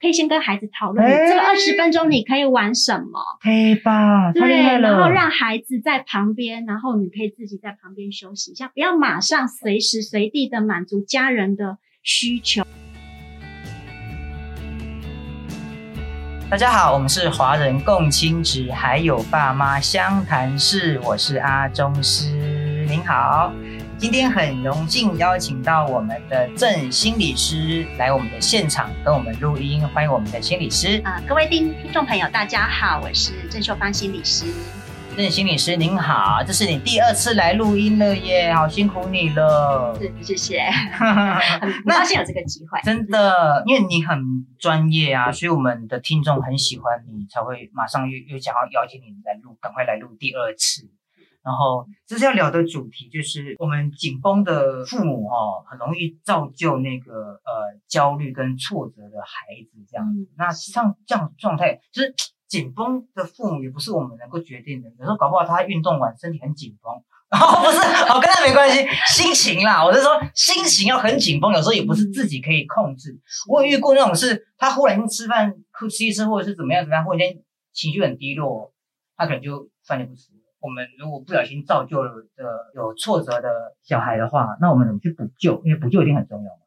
可以先跟孩子讨论，哎这个二十分钟你可以玩什么？可以吧？太对。然后让孩子在旁边，然后你可以自己在旁边休息一下，不要马上随时随地的满足家人的需求。大家好，我们是华人共亲职，还有爸妈相谈室，我是阿中师，您好。今天很荣幸邀请到我们的郑心理师来我们的现场跟我们录音，欢迎我们的心理师。啊、各位听听众朋友，大家好，我是郑秀芳心理师。郑心理师您好，这是你第二次来录音了耶，好辛苦你了。是，谢谢，很 很高兴有这个机会。真的，因为你很专业啊，所以我们的听众很喜欢你，才会马上又又想要邀请你来录，赶快来录第二次。然后这是要聊的主题就是我们紧绷的父母哦，很容易造就那个呃焦虑跟挫折的孩子这样子。嗯那像这样状态，就是 紧绷的父母也不是我们能够决定的。有时候搞不好他运动完身体很紧绷，哦不是，哦跟他没关系，心情啦，我是说心情要很紧绷，有时候也不是自己可以控制。我有遇过那种是，他忽然间吃饭哭吃一吃，或者是怎么样怎么样，忽然间情绪很低落，他可能就饭就不吃了。我们如果不小心造就了的有挫折的小孩的话，那我们怎么去补救？因为补救一定很重要嘛。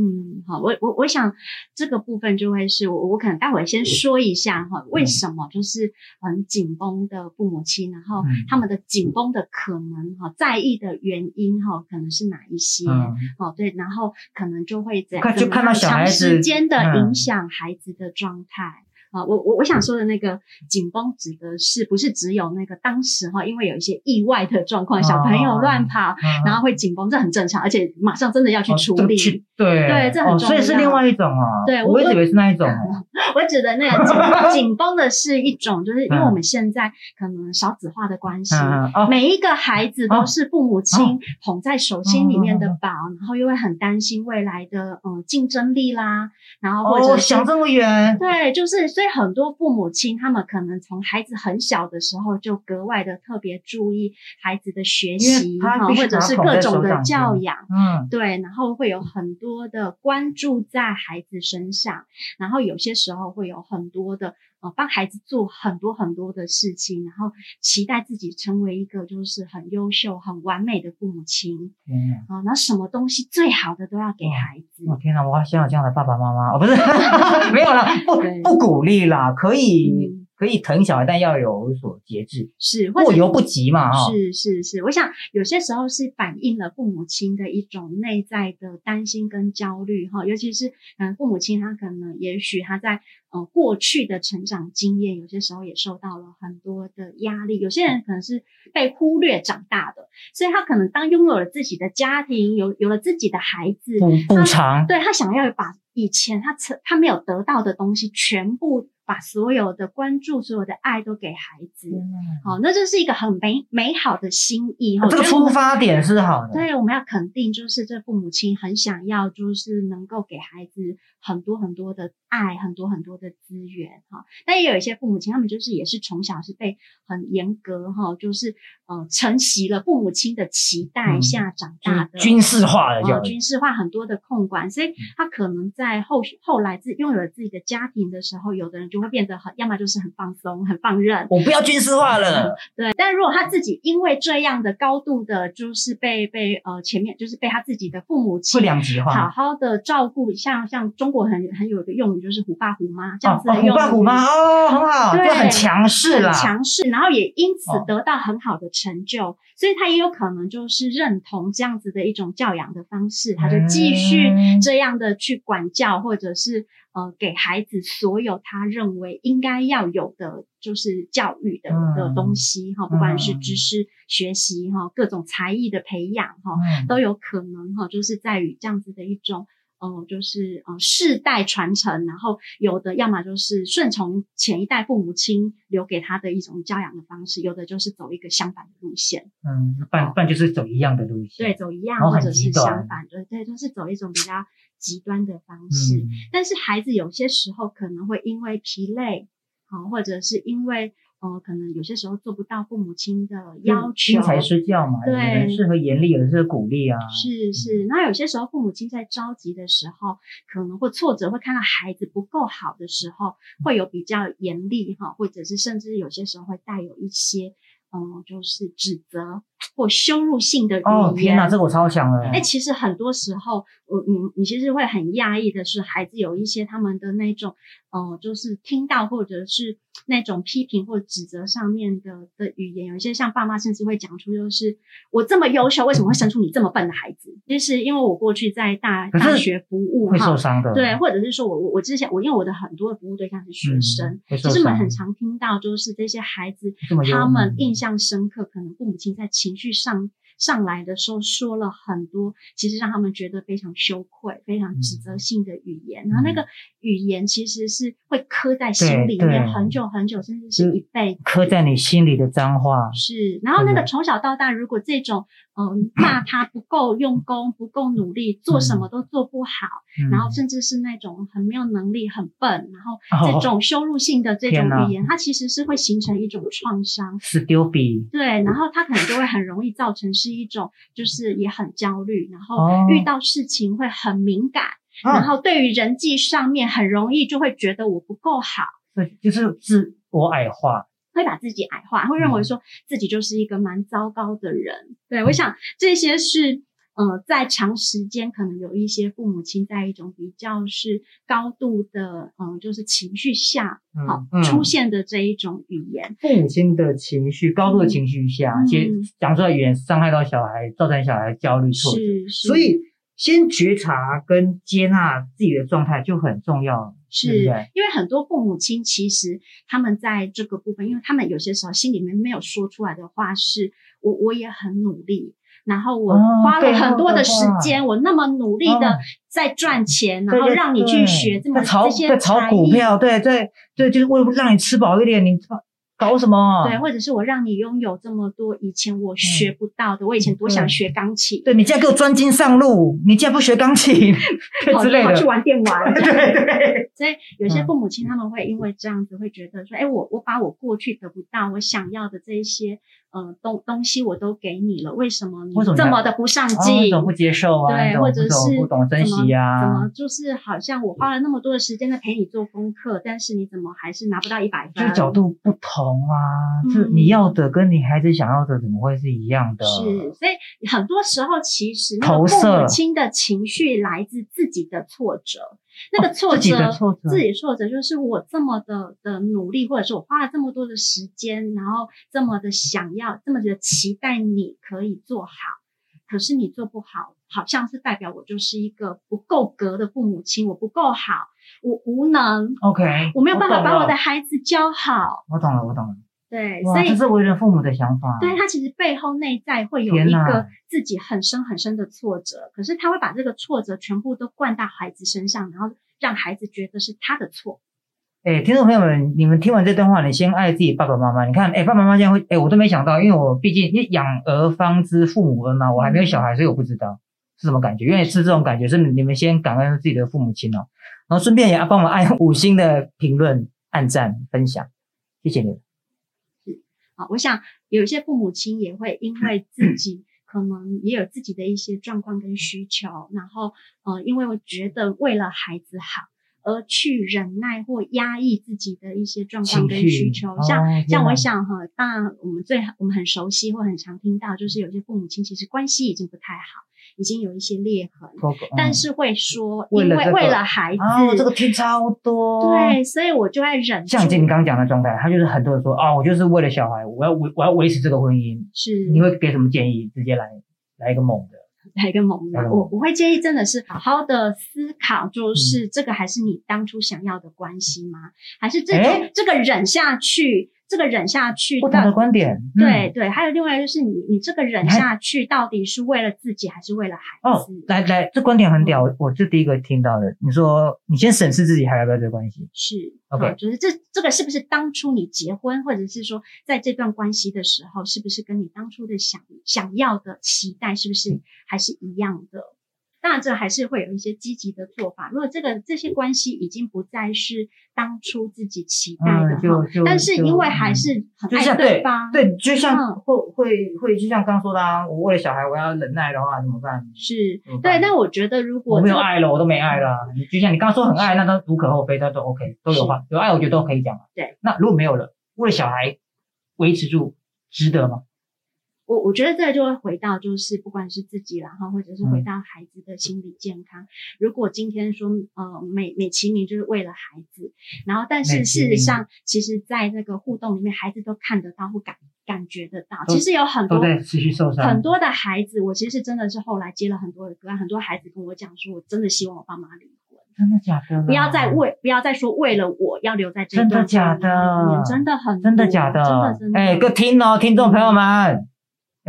嗯，好，我我我想这个部分就会是我我可能待会先说一下哈，为什么就是很紧绷的父母亲，然后嗯他们的紧绷的可能哈，在意的原因哈，可能是哪一些？嗯，哦，对，然后可能就会在看就看到小孩长子时间的嗯影响孩子的状态。啊，我我我想说的那个紧绷，指的是不是只有那个当时哈，因为有一些意外的状况，小朋友乱跑，嗯然后会紧绷，这很正常，而且马上真的要去哦处理。对对这很重要，所以是另外一种啊。对我我一直以为是那一种哦。我指的那个紧 紧绷的是一种，就是因为嗯我们现在可能少子化的关系，嗯哦，每一个孩子都是父母亲捧在手心里面的哦宝，然后又会很担心未来的嗯竞争力啦，然后或者哦，想这么远。对，就是所以很多父母亲他们可能从孩子很小的时候就格外的特别注意孩子的学习哈，或者是各种的教养。嗯，对，然后会有很多的关注在孩子身上，然后有些时候会有很多的呃帮孩子做很多很多的事情，然后期待自己成为一个就是很优秀、很完美的父母亲天啊。啊，然后什么东西最好的都要给孩子。我天哪，我好想有这样的爸爸妈妈哦，不是，没有啦，不不鼓励啦，可以、嗯可以疼小孩，但要有所节制，是，过犹不及嘛，哈、是是是，我想有些时候是反映了父母亲的一种内在的担心跟焦虑哈，尤其是嗯父母亲他可能也许他在呃过去的成长经验，有些时候也受到了很多的压力，有些人可能是被忽略长大的，所以他可能当拥有了自己的家庭，有有了自己的孩子，补补偿，对他想要把以前他曾他没有得到的东西，全部把所有的关注、所有的爱都给孩子。好，那这是一个很美美好的心意哈。这个出发点是好的，对，我们要肯定，就是这父母亲很想要，就是能够给孩子很多很多的爱，很多很多的资源哈。但也有一些父母亲，他们就是也是从小是被很严格哈，就是呃承袭了父母亲的期待嗯下长大的。军事化的军事化很多的控管，所以他可能在后后来自拥有了自己的家庭的时候，有的人就会变得很，要么就是很放松、很放任，我不要军事化了，对，但如果他自己因为这样的高度的，就是被被呃前面就是被他自己的父母会亲两极化。好好的照顾，像像中国很很有一个用语就是虎爸虎妈这样子的用语，爸虎妈哦，很好，对很强势啦很。强势，然后也因此哦得到很好的成就，所以他也有可能就是认同这样子的一种教养的方式，他就继续嗯这样的去管教，或者是呃给孩子所有他认为应该要有的，就是教育的、嗯的东西哈，不管是嗯知识学习哈，各种才艺的培养哈，嗯都有可能哈，就是在于这样子的一种。呃，就是呃世代传承，然后有的要么就是顺从前一代父母亲留给他的一种教养的方式，有的就是走一个相反的路线，嗯，不然不然就是走一样的路线。对，走一样或者是相反对，对，都是走一种比较极端的方式。嗯，但是孩子有些时候可能会因为疲累，好、或者是因为呃，可能有些时候做不到父母亲的要求，因材施教嘛，对有适合严厉，有人适合鼓励啊。是是，那有些时候父母亲在着急的时候，可能会挫折，会看到孩子不够好的时候，会有比较严厉哈，或者是甚至有些时候会带有一些嗯，就是指责或羞辱性的语言。哦，天哪，这个我超想了。哎，其实很多时候，我你你其实会很讶异的是，孩子有一些他们的那种，呃，就是听到或者是那种批评或指责上面的的语言，有一些像爸妈甚至会讲出，就是我这么优秀，为什么会生出你这么笨的孩子？就是因为我过去在大大学服务会哈受伤的。对，或者是说我我我之前我因为我的很多的服务对象是学嗯生，其实我们很常听到就是这些孩子他们嗯印象深刻，可能父母亲在情绪上上来的时候说了很多，其实让他们觉得非常羞愧、非常指责性的语言，然后那个语言其实是会刻在心里面很久很久，甚至是一辈子。刻在你心里的脏话。是，然后那个从小到大，如果这种嗯骂 他不够用功、不够努力，做什么都做不好，嗯然后甚至是那种很没有能力、很笨，然后哦这种羞辱性的这种语言，它其实是会形成一种创伤。是丢比对，然后他可能就会很容易造成是一种，就是也很焦虑，然后哦遇到事情会很敏感，然后对于人际上面很容易就会觉得我不够好，对，就是自我矮化。会把自己矮化，会认为说自己就是一个蛮糟糕的人。对我想这些是。呃，在长时间可能有一些父母亲在一种比较是高度的，嗯、就是情绪下，好、嗯出现的这一种语言，父母亲的情绪，高度的情绪下，嗯其实讲出来语言伤害到小孩，造成小孩焦虑挫折。是是，所以，先觉察跟接纳自己的状态就很重要，是？因为很多父母亲其实他们在这个部分，因为他们有些时候心里面没有说出来的话是，我我也很努力，然后我哦花了很多的时。话间，我那么努力的哦在赚钱，然后让你去对学这么这些在炒股票，对对对，就是为了让你吃饱一点，你搞什么？对，或者是我让你拥有这么多以前我学不到的，我以前多想学钢琴，对你竟然给我专精上路，你竟然不学钢琴 跑之类的跑去，玩电玩，对对，所以有些嗯父母亲他们会因为这样子会觉得说，哎、我我把我过去得不到我想要的这一些呃东东西我都给你了，为什么你这么的不上哦进？为什么不接受啊？对，或者是不懂珍惜呀怎么？就是好像我花了那么多的时间在陪你做功课，但是你怎么还是拿不到一百分？这角度不同啊，嗯这你要的跟你孩子想要的怎么会是一样的？是，所以很多时候其实那个父母亲的情绪来自自己的挫折，那个挫折，哦自己的挫折自己挫折就是我这么的的努力，或者是我花了这么多的时间，然后这么的想要，这么的期待你可以做好，可是你做不好，好像是代表我就是一个不够格的父母亲，我不够好，我无能，OK，我没有办法把我的孩子教好，我懂了，我懂了。对，所哇，以这是为人父母的想法。对他其实背后内在会有一个自己很深很深的挫折，可是他会把这个挫折全部都灌到孩子身上，然后让孩子觉得是他的错。哎，听众朋友们，你们听完这段话，你先爱自己爸爸妈妈。你看，哎，爸爸妈妈这样会，哎，我都没想到，因为我毕竟因为养儿方知父母恩嘛，我还没有小孩，所以我不知道是什么感觉。因为是这种感觉，是你们先感恩自己的父母亲哦，然后顺便也要帮我们按五星的评论、按赞、分享，谢谢你们。啊，我想有一些父母亲也会因为自己可能也有自己的一些状况跟需求，然后呃，因为我觉得为了孩子好。而去忍耐或压抑自己的一些状况跟需求，哦像像我想哈，当然我们最我们很熟悉或很常听到，就是有些父母亲其实关系已经不太好，已经有一些裂痕，但是会说，因为为了孩子，啊，这个听超多。对，所以我就在忍住。像你刚刚讲的状态，他就是很多人说啊，我就是为了小孩，我要维我要维持这个婚姻。是你会给什么建议？直接来来一个猛的。来一个猛的，我我会建议真的是好好的思考，嗯就是这个还是你当初想要的关系吗？还是这诶种这个忍下去，这个忍下去不同的观点。嗯对对，还有另外就是你你这个忍下去到底是为了自己还是为了孩哦子？，来来，这观点很屌，我是第一个听到的。你说你先审视自己还要不要这个关系？是 OK 好就是这这个是不是当初你结婚，或者是说在这段关系的时候，是不是跟你当初的想想要的期待，是不是还是一样的？当然这还是会有一些积极的做法。如果这个这些关系已经不再是当初自己期待的嗯，就哈，就但是因为还是很爱对对方，对，就像嗯会会会，就像刚刚说的啊，我为了小孩我要忍耐的话怎么办？是办对。但我觉得如果我没有爱了，我都没爱了啊。你就像你刚刚说很爱，那都无可厚非，那都 OK，都有话有爱，我觉得都可以讲嘛。对。那如果没有了，为了小孩维持住，值得吗？我我觉得这个就会回到，就是不管是自己然后，或者是嗯回到孩子的心理健康。如果今天说呃美美其名就是为了孩子，然后但是事实上，其实在那个互动里面，孩子都看得到或感感觉得到。其实有很多持续受伤。很多的孩子，我其实真的是后来接了很多的个案，很多孩子跟我讲说，我真的希望我爸妈离婚，真的假的？不要再为不要再说为了我要留在这真的假的真的很真的假的？真的真的。哎，各听哦，听众朋友们，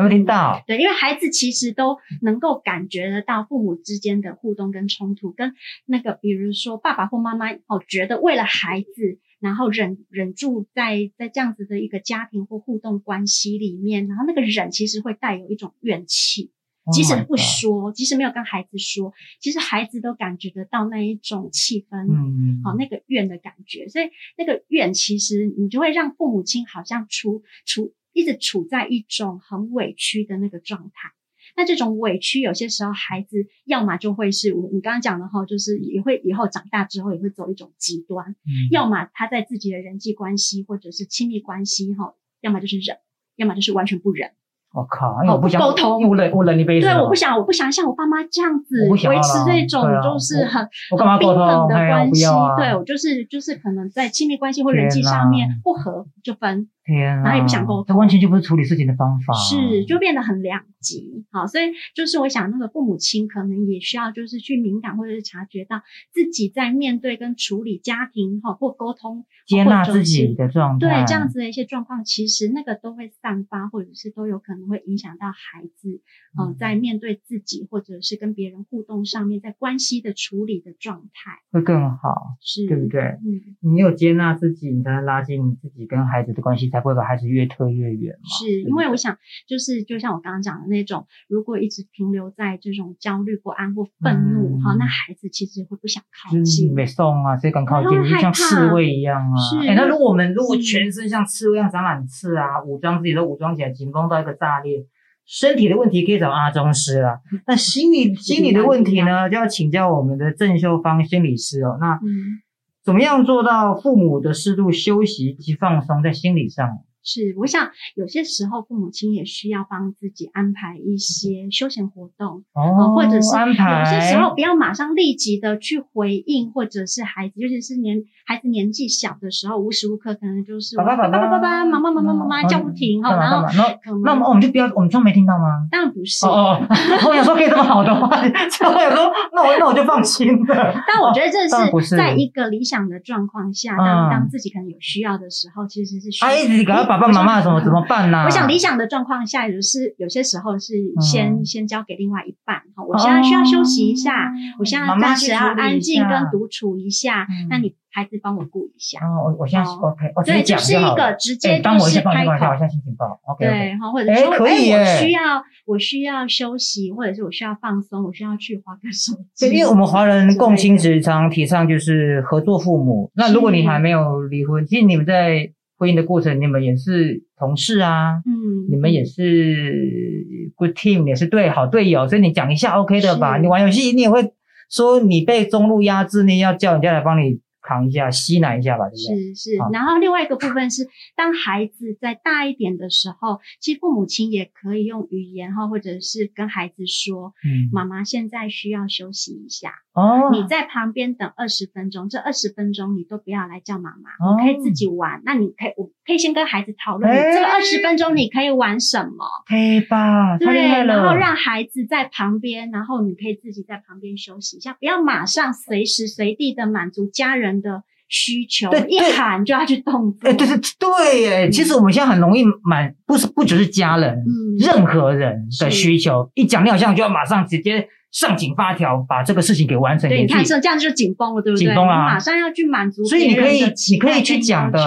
有没有听到？对，因为孩子其实都能够感觉得到父母之间的互动跟冲突，跟那个比如说爸爸或妈妈哦，觉得为了孩子，然后忍忍住在在这样子的一个家庭或互动关系里面，然后那个忍其实会带有一种怨气，即 Oh 使不说，即使没有跟孩子说，其实孩子都感觉得到那一种气氛。嗯，好、那个怨的感觉，所以那个怨其实你就会让父母亲好像处处一直处在一种很委屈的那个状态。那这种委屈，有些时候孩子要么就会是我你刚刚讲的哈，就是也会以后长大之后也会走一种极端，嗯要么他在自己的人际关系或者是亲密关系哈，要么就是忍，要么就是完全不忍。我靠，我不想沟通因为我忍我忍一辈子对，我不想，我不想像我爸妈这样子维持这种就是很我干嘛很冰沟通冷的关系。对我就是就是可能在亲密关系或人际上面不合就分，天啊，然后也不想沟通这完全就不是处理事情的方法。是就变得很两极。好，所以就是我想那个父母亲可能也需要就是去敏感或者是察觉到自己在面对跟处理家庭哈或沟通接纳自己的状态。对这样子的一些状况，其实那个都会散发，或者是都有可能会影响到孩子，嗯、嗯在面对自己或者是跟别人互动上面，在关系的处理的状态，会更好，是对不对？嗯，你有接纳自己，你才能拉近你自己跟孩子的关系，才不会把孩子越推越远嘛。是因为我想，就是就像我刚刚讲的那种，如果一直停留在这种焦虑、不安或愤怒，嗯哈、那孩子其实会不想靠近。没送啊，谁敢靠近？就像刺猬一样啊！是哎，那如果我们如果嗯全身像刺猬一样长满刺啊，武装自己都武装起来，紧绷到一个炸裂，身体的问题可以找阿中师啦。那心理 心理的问题呢，就要请教我们的郑秀芳心理师哦。那嗯，怎么样做到父母的适度休息及放松在心理上？是，我想有些时候父母亲也需要帮自己安排一些休闲活动，哦，或者是安排，有些时候不要马上立即的去回应，或者是孩子，尤其是年孩子年纪小的时候，无时无刻可能就是爸爸爸爸爸爸爸妈妈妈妈妈妈叫不停哈，然后那那我们就不要，我们装没听到吗？当然不是，哦哦，我想说可以这么好的话，我想说，那我那我就放心了。但我觉得这是是在一个理想的状况下，嗯当当自己可能有需要的时候，其实是需要。爸爸妈妈怎么怎么办呢？我想理想的状况下，就是有些时候是先、嗯先交给另外一半哈。我现在需要休息一下，我现在暂时要安静跟独处一下，嗯那你孩子帮我顾一下。哦，我我现在哦 OK，我直对，接讲就是就好了。一个直哎接就是开电话一下，我口。现在心情不好。OK，对，哈，或者哎说，哎，可以我需要，我需要休息，或者是我需要放松，我需要去划个手机。因为我们华人共亲职常提倡就是合作父母。那如果你还没有离婚，其实你们在婚姻的过程，你们也是同事啊，嗯，你们也是 good team，也是对好队友，所以你讲一下 OK 的吧。你玩游戏，你也会说你被中路压制，你要叫人家来帮你扛一下、吸奶一下吧，对不对？是是好，然后另外一个部分是，当孩子在大一点的时候，其实父母亲也可以用语言哈，或者是跟孩子说，嗯，妈妈现在需要休息一下，哦，你在旁边等二十分钟，这二十分钟你都不要来叫妈妈，哦你可以自己玩。那你可以，我可以先跟孩子讨论，这个二十分钟你可以玩什么？可以吧？对。然后让孩子在旁边，然后你可以自己在旁边休息一下，不要马上随时随地的满足家人的需求对，一喊就要去动作。哎，对对对哎！其实我们现在很容易满，不是不只是家人，嗯任何人的需求，一讲你好像就要马上直接上紧发条，把这个事情给完成。对，你看这这样就紧绷了，对不对？紧绷啊你马上要去满足所以你可以你可以去讲的，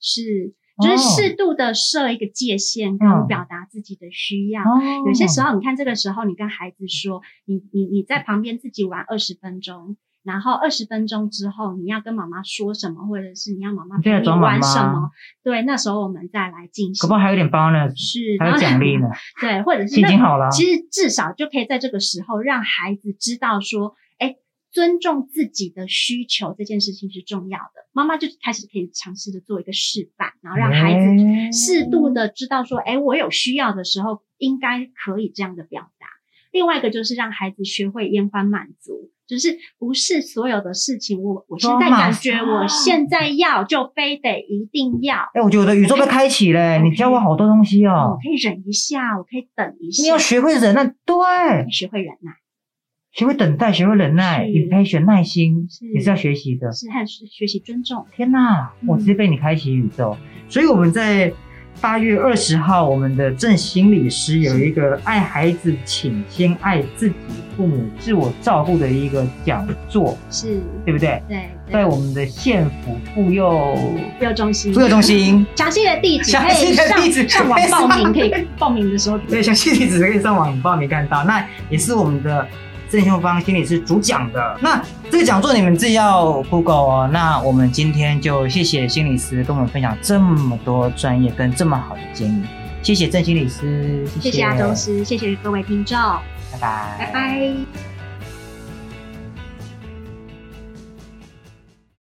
是，就是适度的设一个界限，跟表达自己的需要。有些时候，你看这个时候，你跟孩子说，你你你在旁边自己玩二十分钟。然后二十分钟之后，你要跟妈妈说什么，或者是你要妈妈陪你玩什么？对，那时候我们再来进行。可不还有点 bonus，是还有奖励呢。对，或者是已经好了。其实至少就可以在这个时候让孩子知道说，哎，尊重自己的需求这件事情是重要的。妈妈就开始可以尝试的做一个示范，然后让孩子适度的知道说，哎，我有需要的时候应该可以这样的表达。另外一个就是让孩子学会延缓满足。就是不是所有的事情，我我现在感觉我现在要就非得一定要。哎，我觉得我的宇宙被开启了，你教我好多东西哦。我可以忍一下，我可以等一下。你要学会忍耐，对，学会忍耐，学会等待，学会忍耐，你可以学耐心，也是要学习的。是还是学习尊重？天哪，我直接被你开启宇宙，所以我们在。八月二十号，我们的郑心理师有一个爱孩子，请先爱自己，父母自我照顾的一个讲座，是对不对？对，在我们的县府妇幼妇幼中心，妇幼中心 详细的地址，详细的地址上网报名可以报名的时候，对，详细地址可以上网报名看到。那也是我们的。郑秀芳心理师主讲的那这个讲座你们自己要 Google 哦。那我们今天就谢谢心理师跟我们分享这么多专业跟这么好的建议，谢谢郑心理师，谢谢阿周师，谢谢各位听众，拜拜，拜拜。